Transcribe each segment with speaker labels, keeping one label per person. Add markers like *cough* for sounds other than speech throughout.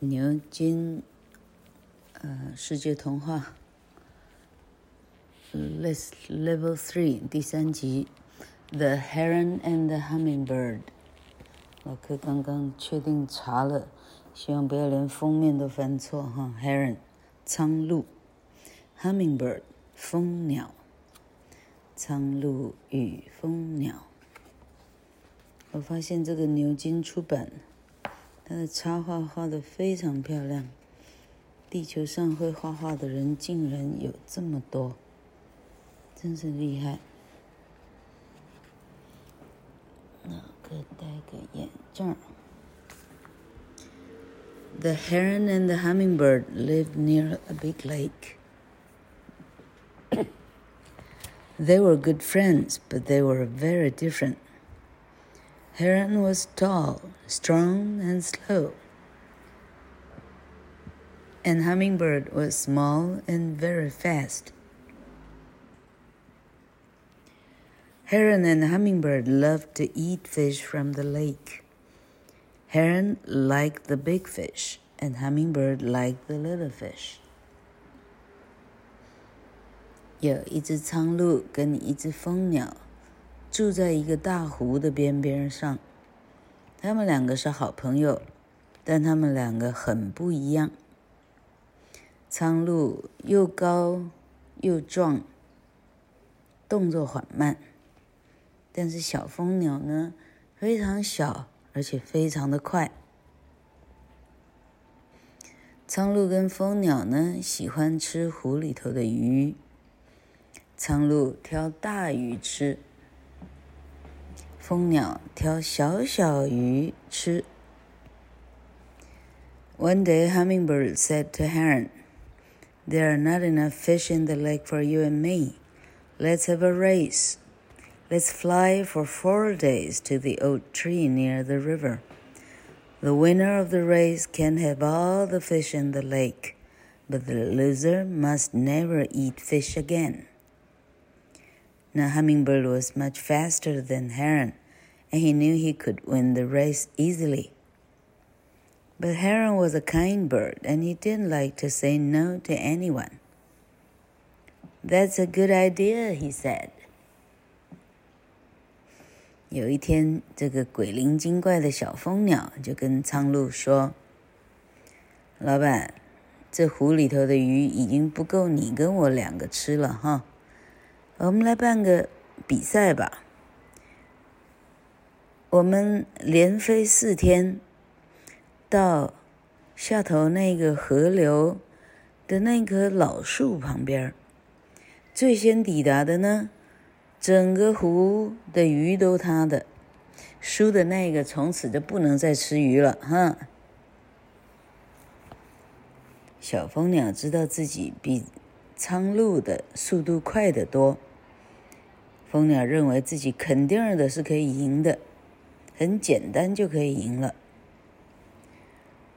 Speaker 1: 牛津，呃，世界童话，List Level Three 第三集，The Heron and the Hummingbird。老柯刚刚确定查了，希望不要连封面都翻错哈。Heron，苍鹭；Hummingbird，蜂鸟。苍鹭与蜂鸟。我发现这个牛津出版。他的插画画得非常漂亮。地球上会画画的人竟然有这么多，真是厉害。那个戴个眼镜。The heron and the hummingbird lived near a big lake. *coughs* They were good friends, but they were very different. Heron was tall, strong, and slow. And Hummingbird was small and very fast. Heron and Hummingbird loved to eat fish from the lake. Heron liked the big fish, and Hummingbird liked the little fish. 有一只苍鹭跟一只蜂鸟。 住在一个大湖的边边上，他们两个是好朋友，但他们两个很不一样。苍鹭又高又壮，动作缓慢，但是小蜂鸟呢，非常小，而且非常的快。苍鹭跟蜂鸟呢，喜欢吃湖里头的鱼，苍鹭挑大鱼吃。蜂鸟挑小小鱼吃。One day, Hummingbird said to Heron, "There are not enough fish in the lake for you and me. Let's have a race. Let's fly for four days to the oak tree near the river. The winner of the race can have all the fish in the lake, but the loser must never eat fish again." Now, Hummingbird was much faster than Heron, and he knew he could win the race easily. But Heron was a kind bird, and he didn't like to say no to anyone. That's a good idea, he said. 有一天，这个鬼灵精怪的小蜂鸟就跟苍鹭说：“老板，这湖里头的鱼已经不够你跟我两个吃了哈。” 我们来办个比赛吧。我们连飞四天，到下头那个河流的那棵老树旁边，最先抵达的呢，整个湖的鱼都他的，输的那个从此就不能再吃鱼了，哈。小蜂鸟知道自己比苍鹭的速度快得多。蜂鸟认为自己肯定的是可以赢的，很简单就可以赢了。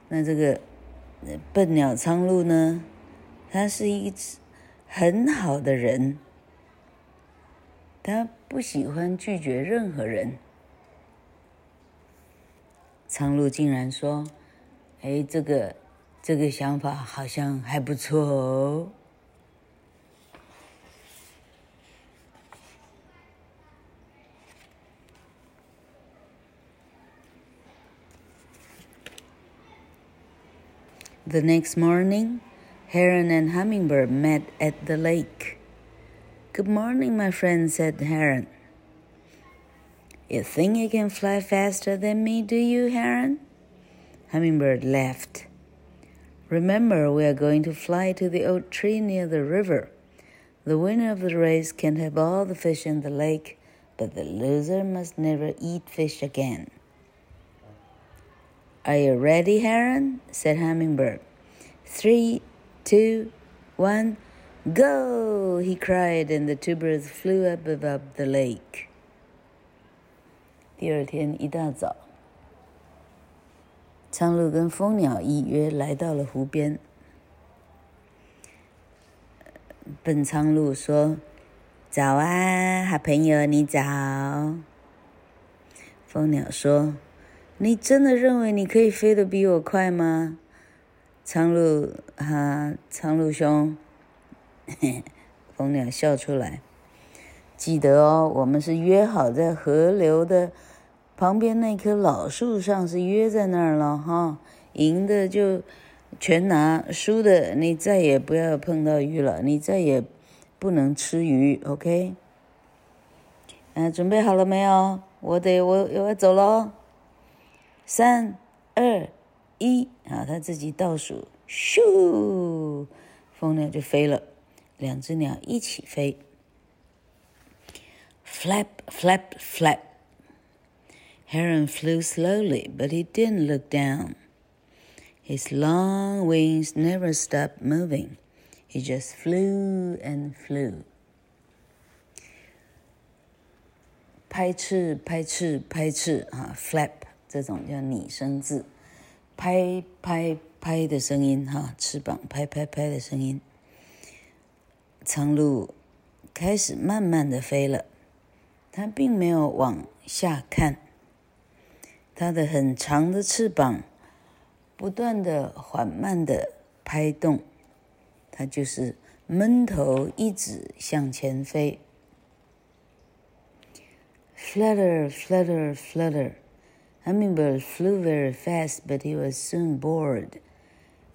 Speaker 1: 那这个笨鸟苍鹭呢？它是一只很好的人，它不喜欢拒绝任何人。苍鹭竟然说：“哎，这个这个想法好像还不错哦。” The next morning, Heron and Hummingbird met at the lake. Good morning, my friend, said Heron. You think you can fly faster than me, do you, Heron? Hummingbird laughed. Remember, we are going to fly to the oak tree near the river. The winner of the race can have all the fish in the lake, but the loser must never eat fish again. Are you ready, Heron? said Hummingbird. Three, two, one, go! He cried, and the two birds flew up above the lake. 第二天一大早，苍鹭跟蜂鸟依约来到了湖边。笨苍鹭说：“早啊，好朋友，你早。”蜂鸟说。你真的认为你可以飞得比我快吗？苍鹭哈，苍鹭兄，*laughs* 蜂鸟笑出来。记得哦，我们是约好在河流的旁边那棵老树上，是约在那儿了哈。赢的就全拿，输的你再也不要碰到鱼了，你再也不能吃鱼，OK？嗯、准备好了没有？我得我我要走喽，三二一，啊，他自己倒数，咻，蜂鸟就飞了，两只鸟一起飞。Flap, flap, flap. Heron flew slowly, but he didn't look down. His long wings never stopped moving. He just flew and flew. 拍翅，拍翅，拍翅啊！Flap 这种叫拟声字，拍拍拍的声音哈，翅膀拍拍拍的声音。苍鹭开始慢慢的飞了。它并没有往下看，它的很长的翅膀不断的、缓慢的拍动，它就是闷头一直向前飞。Flutter, flutter, flutter. Hummingbird flew very fast, but he was soon bored.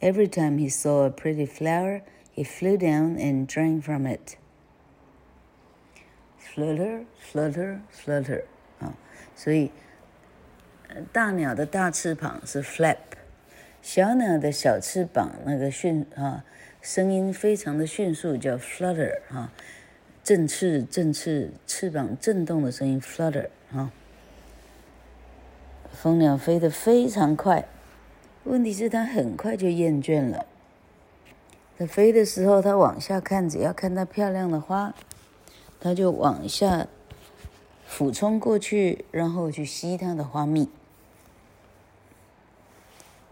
Speaker 1: Every time he saw a pretty flower, he flew down and drank from it. Flutter, flutter, flutter，啊，所以大鸟的大翅膀是 flap，小鸟的小翅膀那个迅啊，声音非常的迅速，叫 flutter 啊，振翅振翅，翅膀震动的声音 flutter 啊。 蜂鸟飞得非常快，问题是它很快就厌倦了。它飞的时候，它往下看，只要看到漂亮的花。它就往下俯冲过去，然后去吸它的花蜜。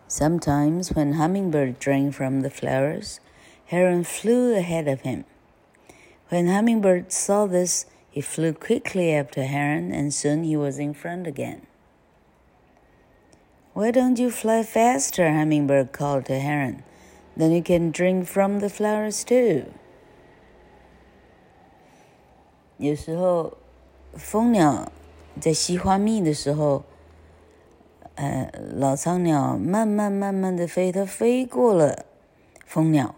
Speaker 1: Sometimes when hummingbird drank from the flowers, heron flew ahead of him. When hummingbird saw this, he flew quickly after heron, and soon he was in front again. Why don't you fly faster? Hummingbird called to heron. Then you can drink from the flowers too. 有时候，蜂鸟在吸花蜜的时候，呃，老苍鸟慢慢慢慢的飞，它飞过了蜂鸟。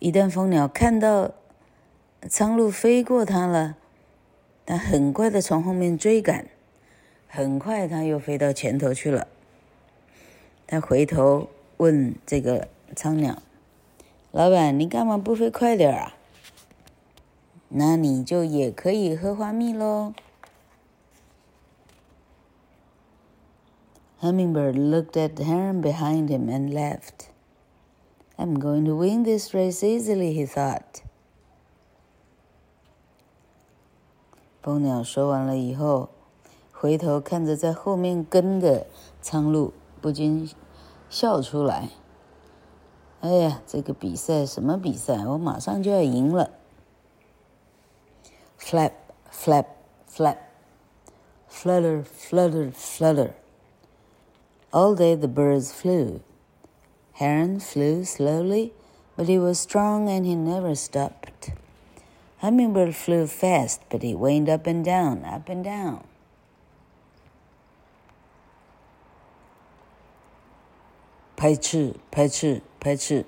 Speaker 1: 一旦蜂鸟看到苍鹭飞过它了，它很快的从后面追赶，很快它又飞到前头去了。它回头问这个苍鸟：“老板，你干嘛不飞快点啊？”那你就也可以喝花蜜喽。Hummingbird looked at the heron behind him and laughed. I'm going to win this race easily, he thought. 蜂鸟说完了以后，回头看着在后面跟的苍鹭，不禁笑出来。哎呀，这个比赛什么比赛？我马上就要赢了。Flap, flap, flap. Flutter, flutter, flutter. All day the birds flew. Heron flew slowly, but he was strong and he never stopped. Hummingbird flew fast, but he went up and down, up and down. 拍翅，拍翅，拍翅。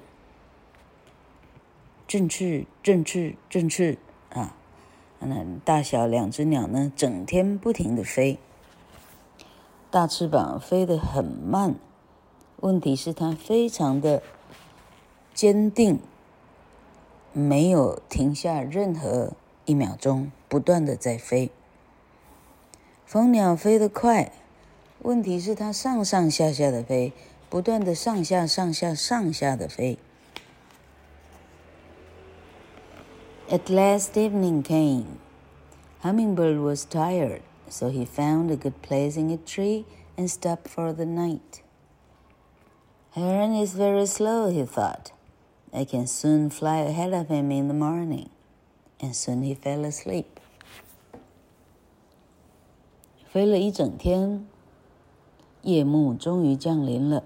Speaker 1: 振翅，振翅，振翅啊！那大小两只鸟呢，整天不停地飞，大翅膀飞得很慢。问题是它非常的坚定，没有停下任何一秒钟，不断的在飞。蜂鸟飞得快，问题是它上上下下的飞，不断的上下上下上下的飞。At last evening came. Hummingbird was tired, so he found a good place in a tree and stopped for the night. Heron is very slow, he thought. I can soon fly ahead of him in the morning. And soon he fell asleep. 飞了一整天，夜幕终于降临了。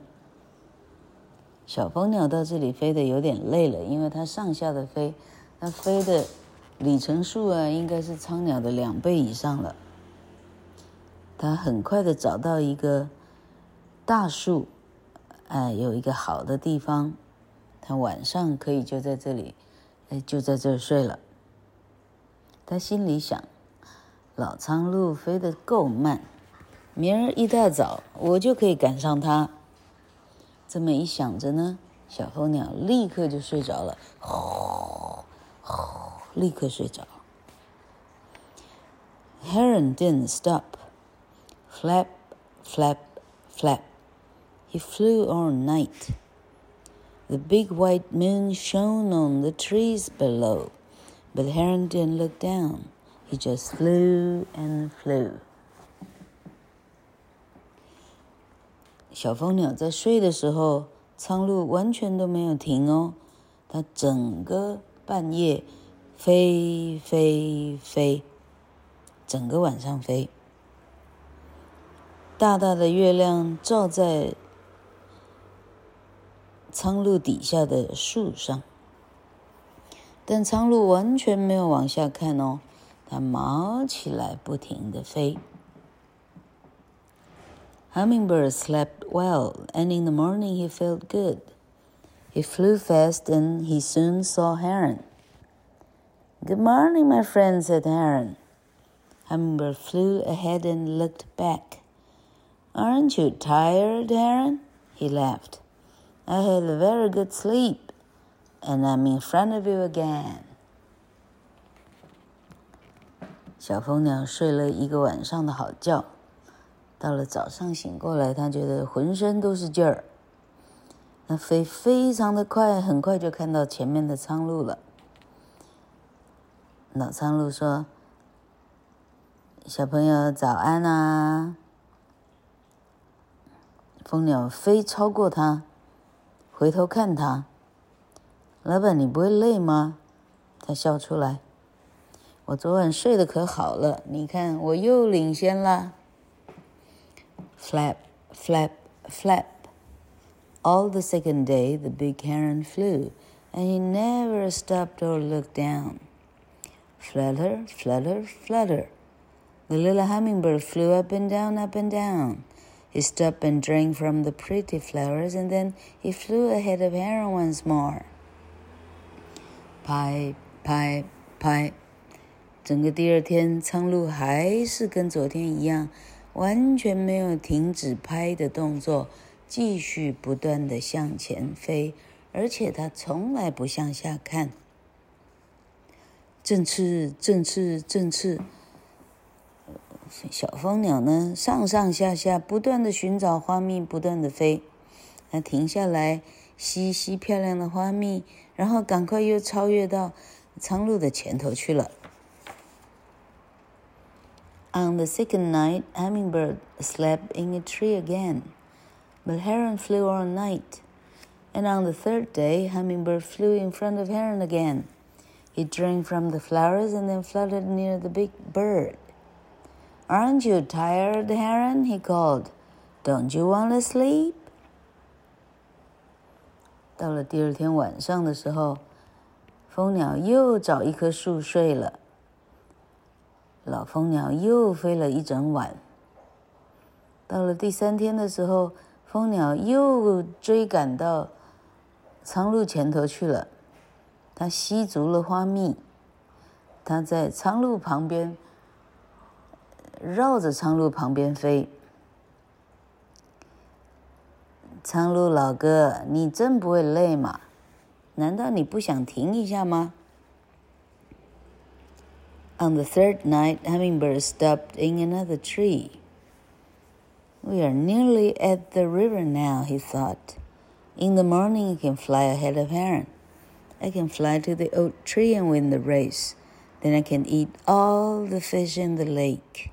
Speaker 1: 小蜂鸟到这里飞得有点累了，因为它上下的飞，它飞的里程数啊，应该是苍鸟的两倍以上了。它很快的找到一个大树，哎，有一个好的地方，它晚上可以就在这里，哎，就在这儿睡了。他心里想：老苍鹭飞得够慢，明儿一大早我就可以赶上它。这么一想着呢，小蜂鸟立刻就睡着了，呼呼，立刻睡着。Heron didn't stop. Flap, flap, flap. He flew all night. The big white moon shone on the trees below, but Heron didn't look down. He just flew and flew. 小蜂鸟在睡的时候，苍鹭完全都没有停哦。它整个半夜飞飞飞，整个晚上飞。大大的月亮照在苍鹭底下的树上，但苍鹭完全没有往下看哦，它毛起来，不停的飞。Hummingbird slept well, and in the morning he felt good. He flew fast, and he soon saw Heron. Good morning, my friend, said Heron. Hummingbird flew ahead and looked back. Aren't you tired, Heron? He laughed. I had a very good sleep, and I'm in front of you again. 小蜂鸟睡了一个晚上的好觉。 到了早上醒过来，他觉得浑身都是劲儿。那飞非常的快，很快就看到前面的苍鹭了。老苍鹭说：“小朋友早安啊！”蜂鸟飞超过他，回头看他：“老板，你不会累吗？”他笑出来：“我昨晚睡得可好了，你看我又领先了。” Flap, flap, flap. All the second day, the big heron flew, and he never stopped or looked down. Flutter, flutter, flutter. The little hummingbird flew up and down, up and down. He stopped and drank from the pretty flowers, and then he flew ahead of Heron once more. Pipe, pipe, pipe. 整个第二天，苍鹭还是跟昨天一样。 完全没有停止拍的动作，继续不断地向前飞，而且它从来不向下看。振翅，振翅，振翅。小蜂鸟呢，上上下下不断地寻找花蜜，不断地飞。它停下来吸吸漂亮的花蜜，然后赶快又超越到苍鹭的前头去了。On the second night, Hummingbird slept in a tree again, but Heron flew all night. And on the third day, Hummingbird flew in front of Heron again. He drank from the flowers and then fluttered near the big bird. Aren't you tired, Heron? he called. Don't you want to sleep? 到了第二天晚上的时候，蜂鸟又找一棵树睡了。 老蜂鸟又飞了一整晚。到了第三天的时候，蜂鸟又追赶到苍鹭前头去了。它吸足了花蜜，它在苍鹭旁边绕着苍鹭旁边飞。苍鹭老哥，你真不会累吗？难道你不想停一下吗？On the third night, Hummingbird stopped in another tree. We are nearly at the river now, he thought. In the morning, I can fly ahead of Heron. I can fly to the oak tree and win the race. Then I can eat all the fish in the lake.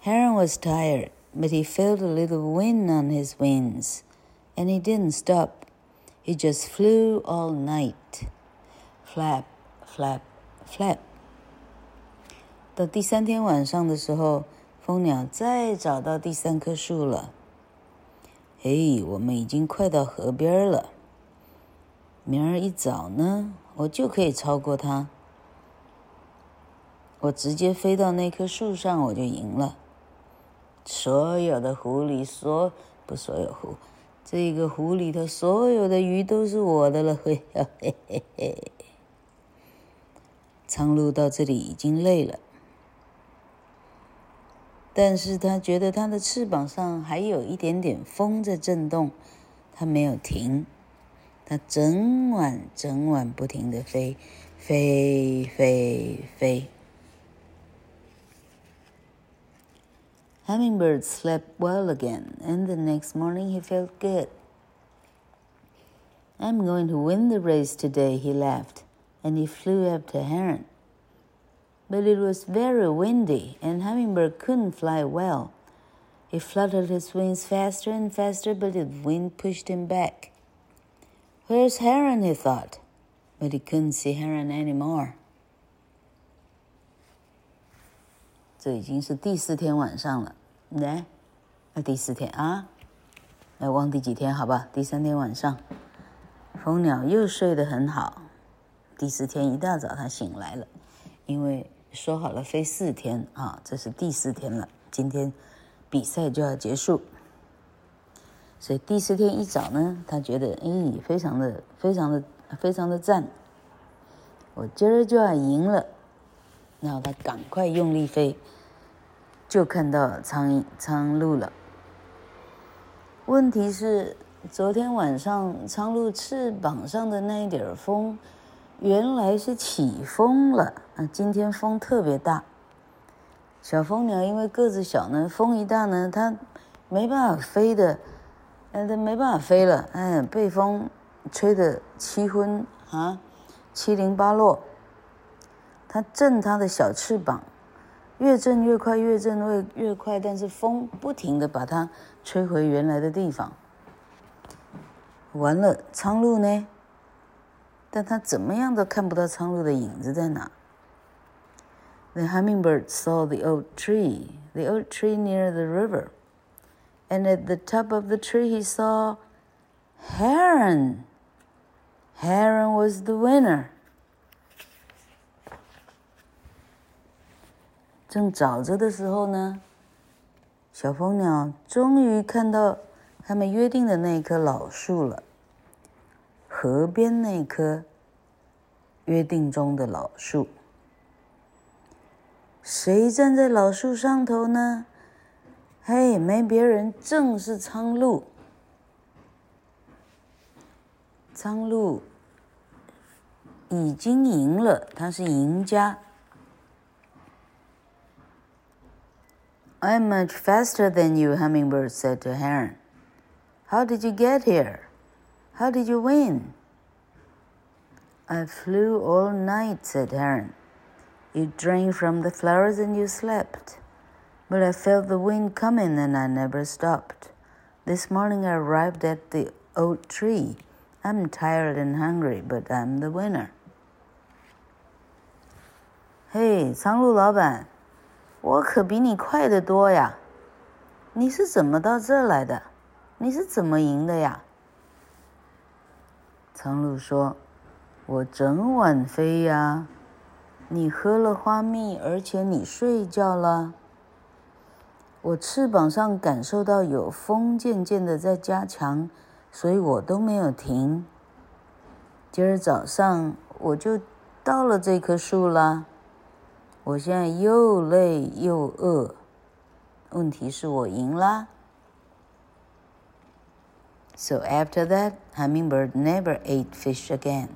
Speaker 1: Heron was tired, but he felt a little wind on his wings, and he didn't stop. He just flew all night. Flap, flap, flap. 到第三天晚上的时候，蜂鸟再找到第三棵树了。嘿，我们已经快到河边了。明儿一早呢，我就可以超过它。我直接飞到那棵树上，我就赢了。所有的湖里，所不所有湖，这个湖里头所有的鱼都是我的了。嘿嘿嘿嘿。苍鹭到这里已经累了，但是他觉得他的翅膀上还有一点点风在震动，他没有停，他整晚整晚不停地飞，飞飞飞。Hummingbird slept well again, and the next morning he felt good. I'm going to win the race today, he laughed. and he flew up to Heron. But it was very windy, and Hummingbird couldn't fly well. He fluttered his wings faster and faster, but the wind pushed him back. Where's Heron? he thought, but he couldn't see Heron anymore. 这已经是第四天晚上了，来，那第四天啊，来忘第几天？好吧，第三天晚上，蜂鸟又睡得很好。第四天一大早，他醒来了，因为 说好了飞四天啊，这是第四天了。今天比赛就要结束，所以第四天一早呢，他觉得哎，非常的、非常的、非常的赞。我今儿就要赢了，然后他赶快用力飞，就看到苍苍鹭了。问题是，昨天晚上苍鹭翅膀上的那一点风。原来是起风了啊！今天风特别大。小蜂鸟因为个子小呢，风一大呢，它没办法飞的，呃，它没办法飞了，哎，被风吹得七荤啊，七零八落。它震它的小翅膀，越震越快，越震越越快，但是风不停地把它吹回原来的地方。完了，苍鹭呢？但他怎么样都看不到苍鹭的影子在哪。The hummingbird saw the old tree, the old tree near the river, and at the top of the tree he saw heron. Heron was the winner. 正找着的时候呢，小蜂鸟终于看到他们约定的那一棵老树了。河边那棵约定中的老树， 谁站在老树上头呢？嘿，没别人，正是苍鹭。苍鹭已经赢了，他是赢家。I'm much faster than you, Hummingbird said to Heron. How did you get here? How did you win? I flew all night, said Heron. You drank from the flowers and you slept. But I felt the wind coming and I never stopped. This morning I arrived at the old tree. I'm tired and hungry, but I'm the winner. 嘿，苍鹭老板，我可比你快得多呀！你是怎么到这儿来的？你是怎么赢的呀？苍鹭说：“我整晚飞呀， 你喝了花蜜，而且你睡觉了。我翅膀上感受到有风渐渐的在加强，所以我都没有停。今儿早上我就到了这棵树了。我现在又累又饿，问题是我赢了。” So after that, Hummingbird never ate fish again.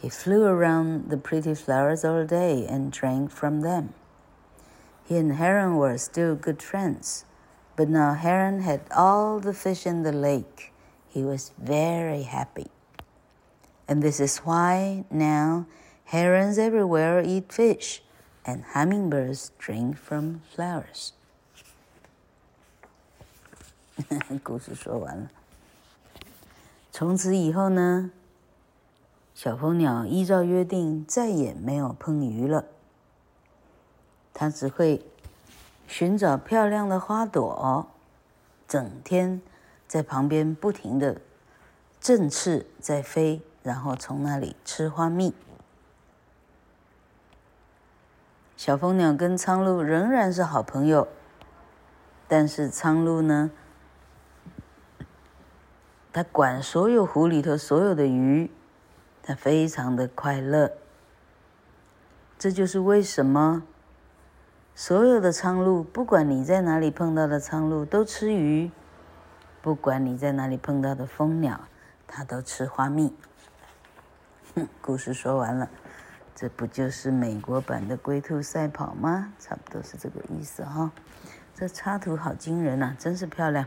Speaker 1: He flew around the pretty flowers all day and drank from them. He and Heron were still good friends, but now Heron had all the fish in the lake. He was very happy. And this is why now herons everywhere eat fish and hummingbirds drink from flowers. *laughs* 故事说完了。从此以后呢， 小蜂鸟依照约定再也没有碰鱼了。它只会寻找漂亮的花朵，整天在旁边不停的振翅在飞，然后从那里吃花蜜。小蜂鸟跟苍鹭仍然是好朋友，但是苍鹭呢，它管所有湖里头所有的鱼，他非常的快乐。这就是为什么所有的苍鹭，不管你在哪里碰到的苍鹭都吃鱼，不管你在哪里碰到的蜂鸟，它都吃花蜜。哼，故事说完了。这不就是美国版的龟兔赛跑吗？差不多是这个意思哈。这插图好惊人呐，真是漂亮。